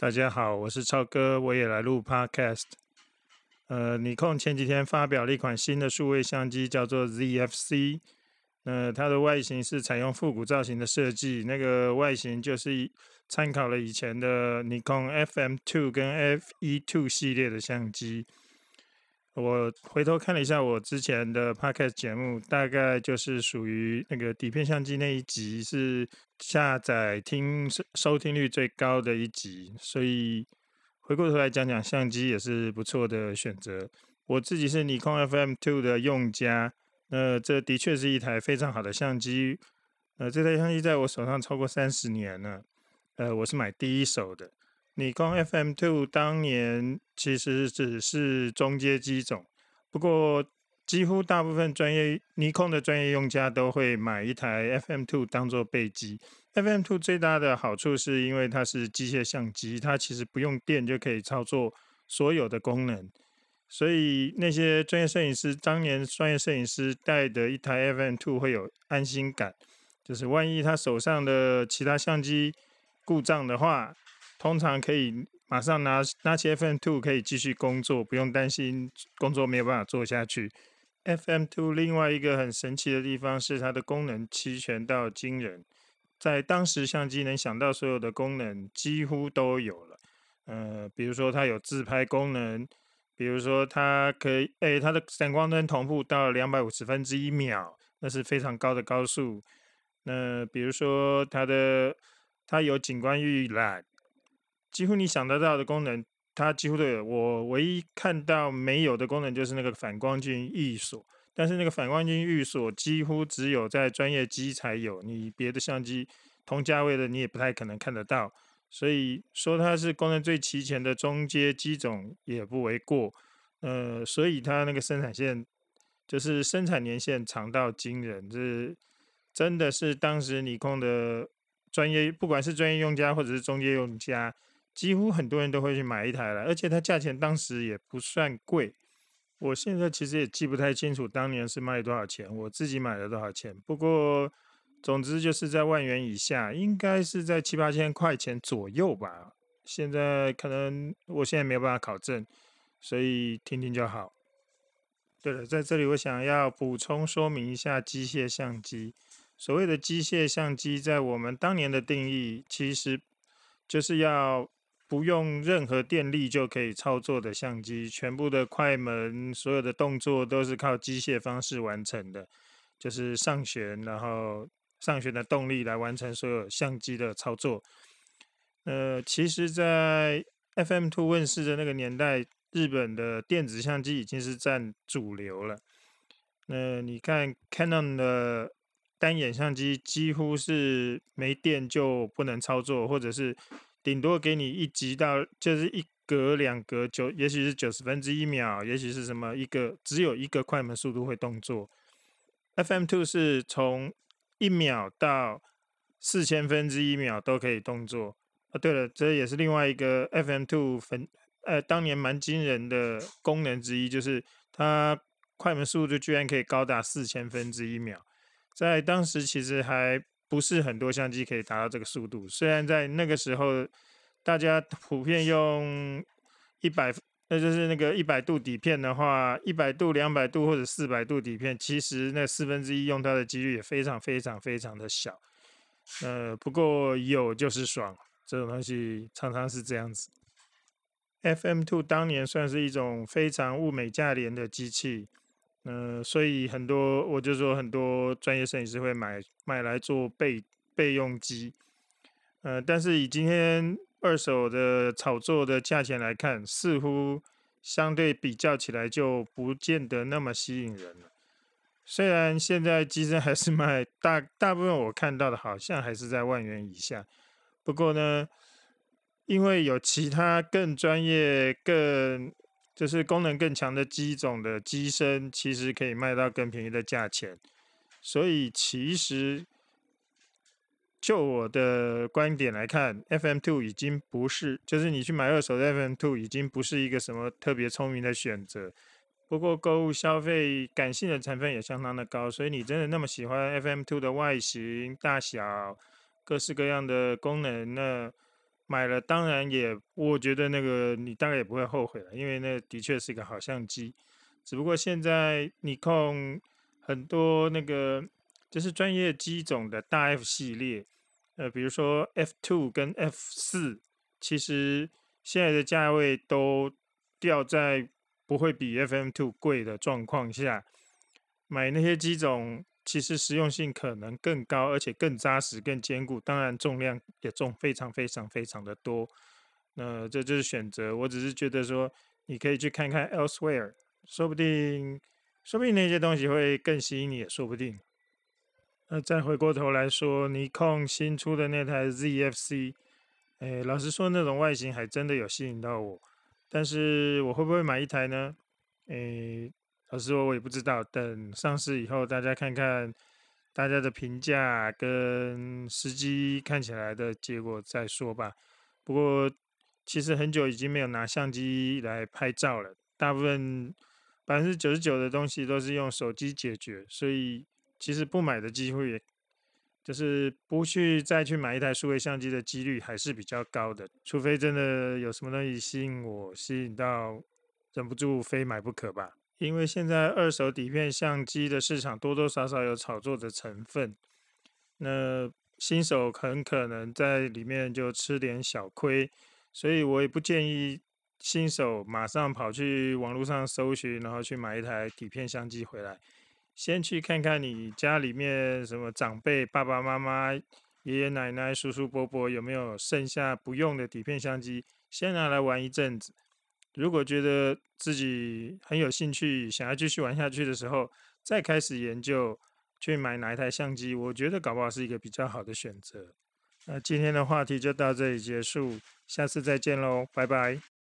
大家好，我是超哥，我也来录 Podcast。呃，尼控前几天发表了一款新的数位相机，叫做 ZFC。呃，它的外形是采用复古造型的设计，那个外形就是参考了以前的尼控 FM Two 跟 FE Two 系列的相机。我回头看了一下我之前的 podcast 节目，大概就是属于那个底片相机那一集是下载听收收听率最高的一集，所以回过头来讲讲相机也是不错的选择。我自己是尼康 FM2 的用家，那这的确是一台非常好的相机。呃，这台相机在我手上超过三十年了，呃，我是买第一手的。尼康 FM Two 当年其实只是中阶机种，不过几乎大部分专业尼康的专业用家都会买一台 FM Two 当做备机。FM Two 最大的好处是因为它是机械相机，它其实不用电就可以操作所有的功能，所以那些专业摄影师当年专业摄影师带的一台 FM Two 会有安心感，就是万一他手上的其他相机故障的话。通常可以马上拿拿起 FM Two 可以继续工作，不用担心工作没有办法做下去。FM Two 另外一个很神奇的地方是它的功能齐全到惊人，在当时相机能想到所有的功能几乎都有了。呃，比如说它有自拍功能，比如说它可以，诶，它的闪光灯同步到两百五十分之一秒，那是非常高的高速。那比如说它的它有景观预览。几乎你想得到的功能，它几乎都有。我唯一看到没有的功能就是那个反光镜预锁，但是那个反光镜预锁几乎只有在专业机才有，你别的相机同价位的你也不太可能看得到。所以说它是功能最齐全的中阶机种也不为过。呃，所以它那个生产线就是生产年限长到惊人，这真的是当时尼控的专业，不管是专业用家或者是中阶用家。几乎很多人都会去买一台了，而且它价钱当时也不算贵。我现在其实也记不太清楚当年是卖多少钱，我自己买了多少钱。不过总之就是在万元以下，应该是在七八千块钱左右吧。现在可能我现在没有办法考证，所以听听就好。对了，在这里我想要补充说明一下机械相机。所谓的机械相机，在我们当年的定义，其实就是要。不用任何电力就可以操作的相机，全部的快门、所有的动作都是靠机械方式完成的，就是上旋，然后上旋的动力来完成所有相机的操作。呃，其实，在 FM Two 问世的那个年代，日本的电子相机已经是占主流了。那你看 Canon 的单眼相机，几乎是没电就不能操作，或者是。顶多给你一级到，就是一格两格九，也许是九十分之一秒，也许是什么一个只有一个快门速度会动作。FM Two 是从一秒到四千分之一秒都可以动作。啊，对了，这也是另外一个 FM Two 分呃当年蛮惊人的功能之一，就是它快门速度居然可以高达四千分之一秒，在当时其实还。不是很多相机可以达到这个速度。虽然在那个时候，大家普遍用一百，那就是那个一百度底片的话，一百度、两百度或者四百度底片，其实那四分之一用它的几率也非常非常非常的小。呃，不过有就是爽，这种东西常常是这样子。FM Two 当年算是一种非常物美价廉的机器。嗯，所以很多我就说很多专业摄影师会买买来做备备用机，呃，但是以今天二手的炒作的价钱来看，似乎相对比较起来就不见得那么吸引人了。虽然现在机身还是卖大大部分我看到的好像还是在万元以下，不过呢，因为有其他更专业更。就是功能更强的机种的机身，其实可以卖到更便宜的价钱。所以其实就我的观点来看，FM Two 已经不是，就是你去买二手的 FM Two 已经不是一个什么特别聪明的选择。不过购物消费感性的成分也相当的高，所以你真的那么喜欢 FM Two 的外形、大小、各式各样的功能，那买了，当然也我觉得那个你大概也不会后悔了，因为那的确是一个好相机。只不过现在尼控很多那个就是专业机种的大 F 系列，呃，比如说 F two 跟 F 四，其实现在的价位都掉在不会比 FM two 贵的状况下，买那些机种其实实用性可能更高，而且更扎实、更坚固，当然重量也重非常非常非常的多。那这就是选择，我只是觉得说你可以去看看 Elsewhere。说不定，说不定那些东西会更吸引你，也说不定。那再回过头来说，尼控新出的那台 ZFC，哎，老实说，那种外形还真的有吸引到我。但是我会不会买一台呢？哎，老实说，我也不知道。等上市以后，大家看看大家的评价跟实际看起来的结果再说吧。不过，其实很久已经没有拿相机来拍照了，大部分。百分之九十九的东西都是用手机解决，所以其实不买的机会，就是不去再去买一台数位相机的几率还是比较高的。除非真的有什么东西吸引我，吸引到忍不住非买不可吧。因为现在二手底片相机的市场多多少少有炒作的成分，那新手很可能在里面就吃点小亏，所以我也不建议。新手马上跑去网络上搜寻，然后去买一台底片相机回来。先去看看你家里面什么长辈、爸爸妈妈、爷爷奶奶、叔叔伯伯有没有剩下不用的底片相机，先拿来玩一阵子。如果觉得自己很有兴趣，想要继续玩下去的时候，再开始研究去买哪一台相机，我觉得搞不好是一个比较好的选择。那今天的话题就到这里结束，下次再见喽，拜拜。